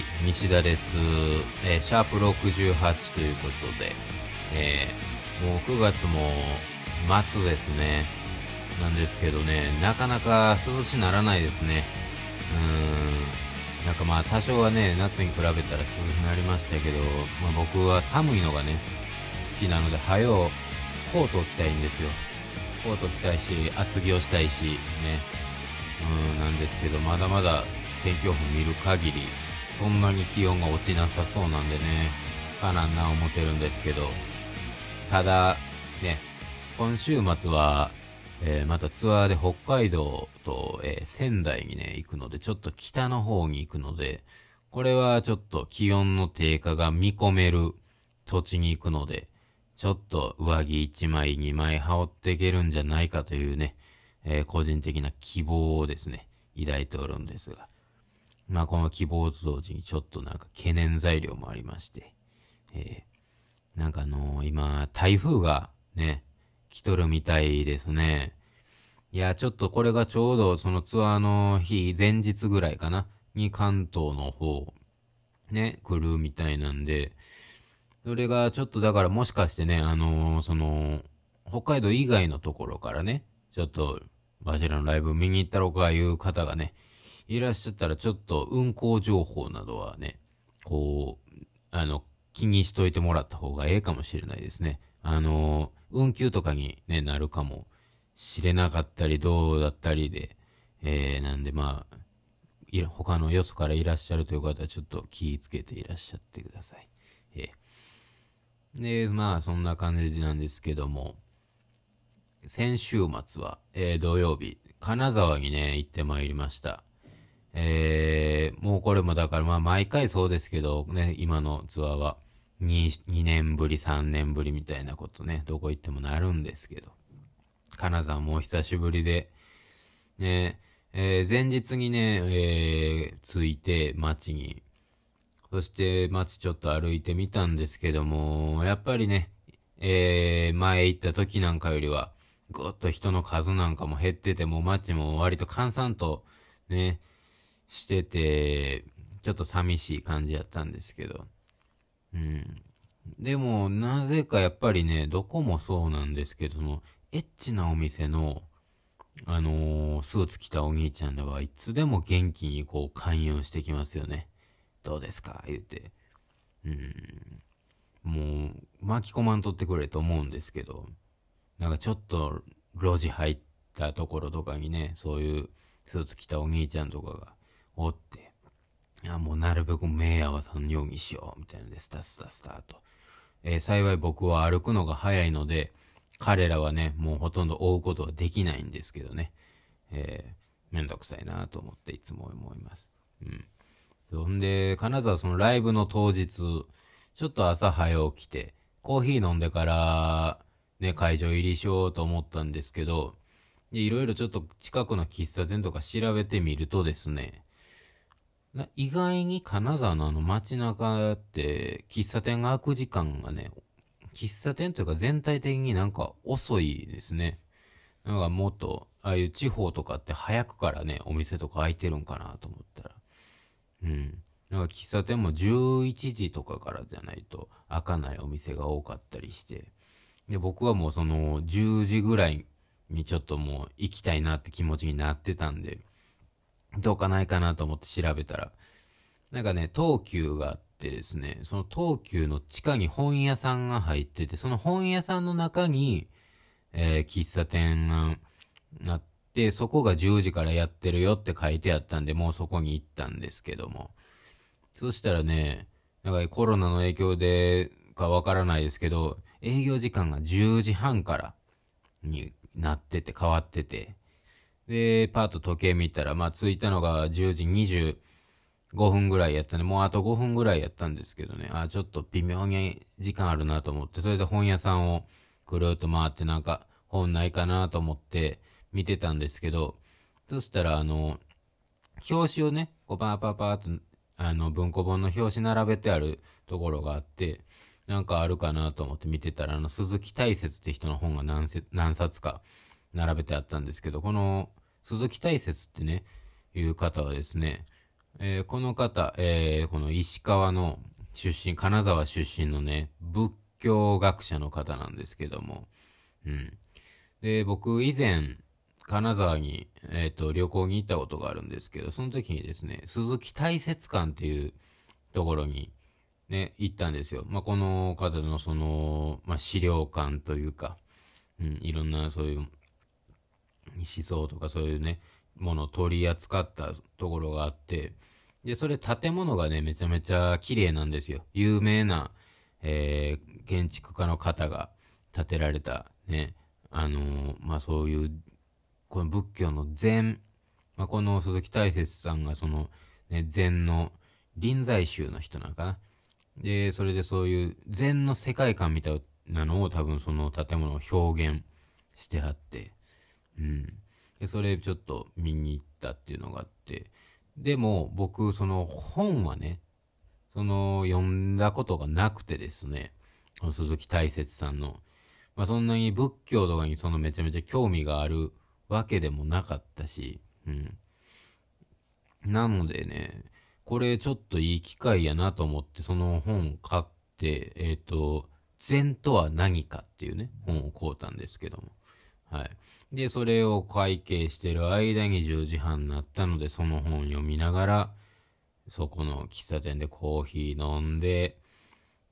吉田です。えーシャープ68ということで、えーもう9月も末ですね。なんですけどね、なかなか涼しならないですね。うーん。なんかまあ多少はね、夏に比べたら涼しくなりましたけど、まあ僕は寒いのがね、好きなので、はよ、コートを着たいんですよ。コート着たいし、厚着をしたいし、ね。うん、なんですけど、まだまだ天気予報見る限り、そんなに気温が落ちなさそうなんでね、かなんな思ってるんですけど、ただ、ね、今週末は、えーまたツアーで北海道と、えー仙台にね、行くので、ちょっと北の方に行くので、これはちょっと気温の低下が見込める土地に行くので、ちょっと上着1枚2枚羽織っていけるんじゃないかというね、えー個人的な希望をですね、抱いておるんですが。まあこの希望と同時にちょっとなんか懸念材料もありまして、えーなんかあのー今、台風がね、来とるみたいですね。いや、ちょっとこれがちょうどそのツアーの日、前日ぐらいかな、に関東の方、ね、来るみたいなんで、それがちょっとだからもしかしてね、あのーその、北海道以外のところからね、ちょっと、バジラのライブ見に行ったろかいう方がね、いらっしゃったらちょっと運行情報などはね、こう、あの、気にしといてもらった方がええかもしれないですね。あの、運休とかに、ね、なるかもしれなかったり、どうだったりで、えー、なんでまあ、い他のよそからいらっしゃるという方はちょっと気ぃつけていらっしゃってください。えー、で、まあ、そんな感じなんですけども、先週末は、えー土曜日、金沢にね、行ってまいりました。えー、もうこれもだからまあ毎回そうですけど、ね、今のツアーは2、2年ぶり、3年ぶりみたいなことね、どこ行ってもなるんですけど、金沢もお久しぶりで、ね、えー前日にね、えー着いて街に、そして街ちょっと歩いてみたんですけども、やっぱりね、えー前行った時なんかよりは、ぐっと人の数なんかも減ってて、もう街も割と閑散とね、してて、ちょっと寂しい感じやったんですけど。うん。でも、なぜかやっぱりね、どこもそうなんですけど、その、エッチなお店の、あのースーツ着たお兄ちゃんらはいつでも元気にこう勧誘してきますよね。どうですか？言うて。うん。もう、巻き込まんとってくれと思うんですけど、なんかちょっと路地入ったところとかにね、そういうスーツ着たお兄ちゃんとかがおって、いや、もうなるべく目合わさんようにしよう、みたいなので、スタスタスタと。えー幸い僕は歩くのが早いので、彼らはね、もうほとんど追うことはできないんですけどね。えー、めんどくさいなと思っていつも思います。うん。そんで、金沢そのライブの当日、ちょっと朝早起きて、コーヒー飲んでから、ね、会場入りしようと思ったんですけど、いろいろちょっと近くの喫茶店とか調べてみるとですね、意外に金沢のあの街中って喫茶店が開く時間がね、喫茶店というか全体的になんか遅いですね。なんかもっと、ああいう地方とかって早くからね、お店とか開いてるんかなと思ったら。うん。なんか喫茶店も11時とかからじゃないと開かないお店が多かったりして。で、僕はもうその10時ぐらいにちょっともう行きたいなって気持ちになってたんで、どうかないかなと思って調べたら、なんかね、東急があってですね、その東急の地下に本屋さんが入ってて、その本屋さんの中に、えー喫茶店があって、そこが10時からやってるよって書いてあったんで、もうそこに行ったんですけども。そしたらね、なんかコロナの影響でかわからないですけど、営業時間が10時半からになってて変わってて、で、パッと時計見たら、まあ着いたのが10時25分ぐらいやったんで、もうあと5分ぐらいやったんですけどね、あ、ちょっと微妙に時間あるなと思って、それで本屋さんをくるっと回ってなんか本ないかなと思って見てたんですけど、そしたらあの、表紙をね、こうパーパーパーと、あの、文庫本の表紙並べてあるところがあって、なんかあるかなと思って見てたら、あの、鈴木大雪って人の本が何冊か並べてあったんですけど、この、鈴木大雪ってね、いう方はですね、えー、この方、えー、この石川の出身、金沢出身のね、仏教学者の方なんですけども、うん。で、僕以前、金沢に、えっ、ー、と、旅行に行ったことがあるんですけど、その時にですね、鈴木大雪館っていうところに、ね、行ったんですよ。まあ、この方のその、まあ、資料館というか、うん、いろんなそういう思想とかそういうね、ものを取り扱ったところがあって、で、それ建物がね、めちゃめちゃ綺麗なんですよ。有名な、えー、建築家の方が建てられた、ね、あのー、まあ、そういう、この仏教の禅、まあ、この鈴木大拙さんがその、ね、禅の臨済宗の人なんかな。で、それでそういう禅の世界観みたいなのを多分その建物を表現してはって、うん。で、それちょっと見に行ったっていうのがあって、でも僕、その本はね、その読んだことがなくてですね、この鈴木大拙さんの、まあそんなに仏教とかにそのめちゃめちゃ興味があるわけでもなかったし、うん。なのでね、これちょっといい機会やなと思ってその本買って、えっ、ー、と、禅とは何かっていうね、本を買うたんですけども。はい。で、それを会計してる間に10時半になったので、その本読みながら、そこの喫茶店でコーヒー飲んで、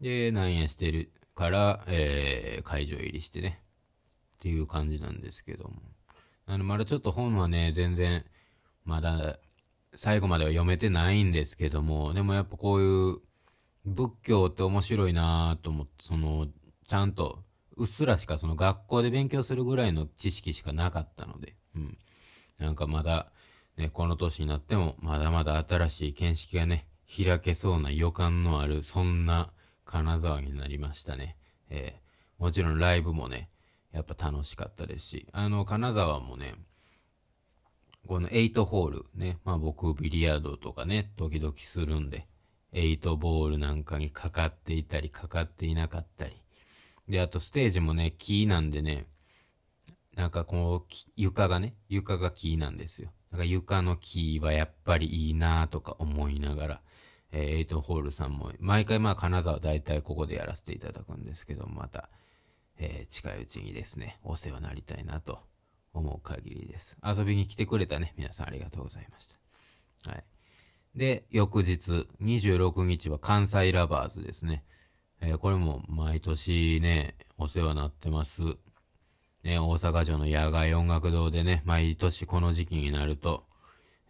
で、なんやしてるから、えー、会場入りしてね。っていう感じなんですけども。あの、まだちょっと本はね、全然、まだ、最後までは読めてないんですけども、でもやっぱこういう、仏教って面白いなぁと思って、その、ちゃんとうっすらしかその学校で勉強するぐらいの知識しかなかったので、うん。なんかまだ、ね、この年になっても、まだまだ新しい見識がね、開けそうな予感のある、そんな金沢になりましたね。えー、もちろんライブもね、やっぱ楽しかったですし、あの、金沢もね、この8ホールね、まあ僕ビリヤードとかね、時々するんで、8ボールなんかにかかっていたり、かかっていなかったり、で、あとステージもね、木なんでね、なんかこう、床がね、床が木なんですよ。なんか床の木はやっぱりいいなとか思いながら、えー、エイトホールさんも、毎回まあ金沢大体ここでやらせていただくんですけど、また、えー、近いうちにですね、お世話になりたいなと思う限りです。遊びに来てくれたね、皆さんありがとうございました。はい。で、翌日、26日は関西ラバーズですね。えー、これも毎年ね、お世話になってます。ね、大阪城の野外音楽堂でね、毎年この時期になると、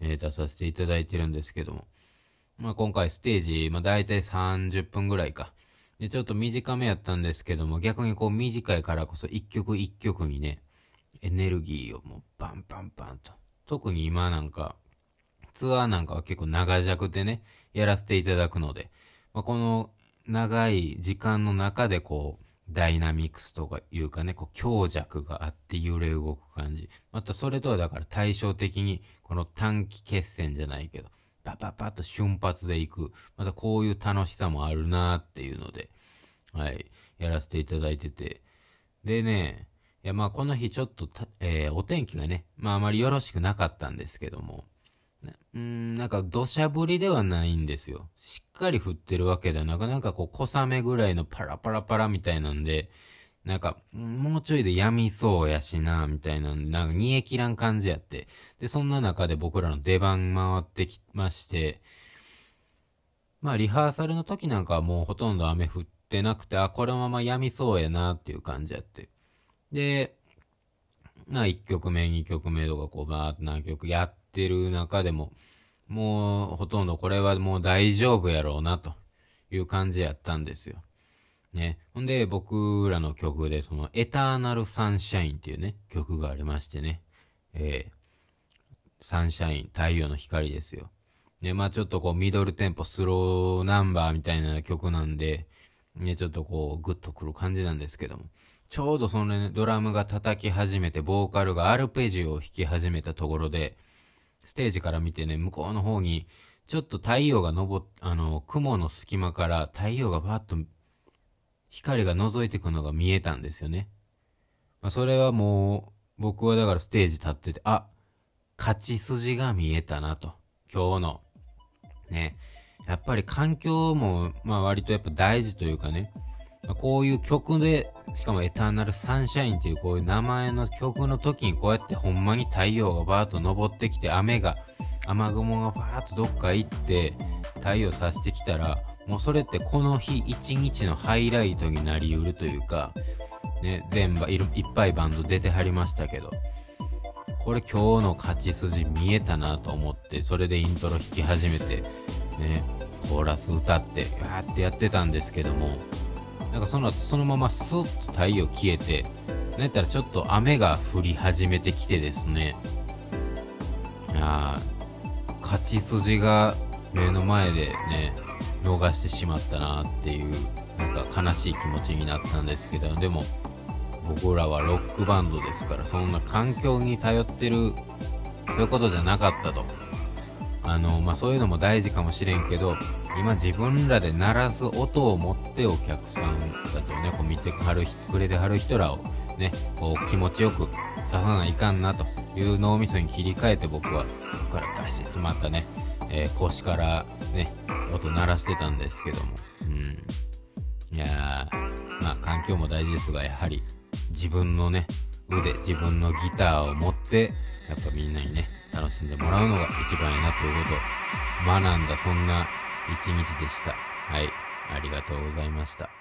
えー、出させていただいてるんですけども。まあ今回ステージ、まあ大体30分ぐらいか。で、ちょっと短めやったんですけども、逆にこう短いからこそ一曲一曲にね、エネルギーをもうバンバンバンと。特に今なんか、ツアーなんかは結構長尺でね、やらせていただくので、まあ、この長い時間の中でこう、ダイナミクスとかいうかね、こう強弱があって揺れ動く感じ。またそれとはだから対照的に、この短期決戦じゃないけど、パパパッと瞬発で行く。またこういう楽しさもあるなーっていうので、はい、やらせていただいてて。でね、いやまあこの日ちょっとえー、お天気がね、まああまりよろしくなかったんですけども、うん、なんか土砂降りではないんですよ。しっかり降ってるわけではなく、なんかこう小雨ぐらいのパラパラパラみたいなんで、なんか、もうちょいでやみそうやしな、みたいな、なんか煮え切らん感じやって。で、そんな中で僕らの出番回ってきまして、まあリハーサルの時なんかはもうほとんど雨降ってなくて、あ、このままやみそうやなっていう感じやって。で、まあ1曲目、2曲目とかこうバーって何曲やってる中でも、もうほとんどこれはもう大丈夫やろうなという感じやったんですよ。ね。ほんで僕らの曲でそのエターナルサンシャインっていうね、曲がありましてね。えー、サンシャイン、太陽の光ですよ。ね、まあちょっとこうミドルテンポスローナンバーみたいな曲なんで、ね、ちょっとこうグッとくる感じなんですけども。ちょうどそのね、ドラムが叩き始めて、ボーカルがアルペジオを弾き始めたところで、ステージから見てね、向こうの方に、ちょっと太陽が昇っ、あの、雲の隙間から太陽がバッと、光が覗いてくのが見えたんですよね。まあ、それはもう、僕はだからステージ立ってて、あ、勝ち筋が見えたなと。今日の、ね。やっぱり環境も、まあ割とやっぱ大事というかね、まあ、こういう曲で、しかもエターナルサンシャインっていうこういう名前の曲の時にこうやってほんまに太陽がバーッと昇ってきて雨が、雨雲がバーッとどっか行って太陽さしてきたら、もうそれってこの日一日のハイライトになりうるというか、ね、全部いっぱいバンド出てはりましたけど、これ今日の勝ち筋見えたなと思って、それでイントロ弾き始めて、ね、コーラス歌って、わーってやってたんですけども、なんかその後そのままスッと太陽消えて、なったらちょっと雨が降り始めてきてですね、いや勝ち筋が目の前でね、逃してしまったなっていう、なんか悲しい気持ちになったんですけど、でも、僕らはロックバンドですから、そんな環境に頼ってる、そういうことじゃなかったと。あの、まあ、そういうのも大事かもしれんけど、今自分らで鳴らす音を持ってお客さんたちをね、こう見てはる、くれてはる人らをね、こう気持ちよくささないかんなという脳みそに切り替えて僕は、ここからガシッとまたね、えー、腰からね、音鳴らしてたんですけども、うん。いや、まあ環境も大事ですが、やはり自分のね、腕、自分のギターを持って、やっぱみんなにね、楽しんでもらうのが一番いいなということを学んだ、そんな一日でした。はい。ありがとうございました。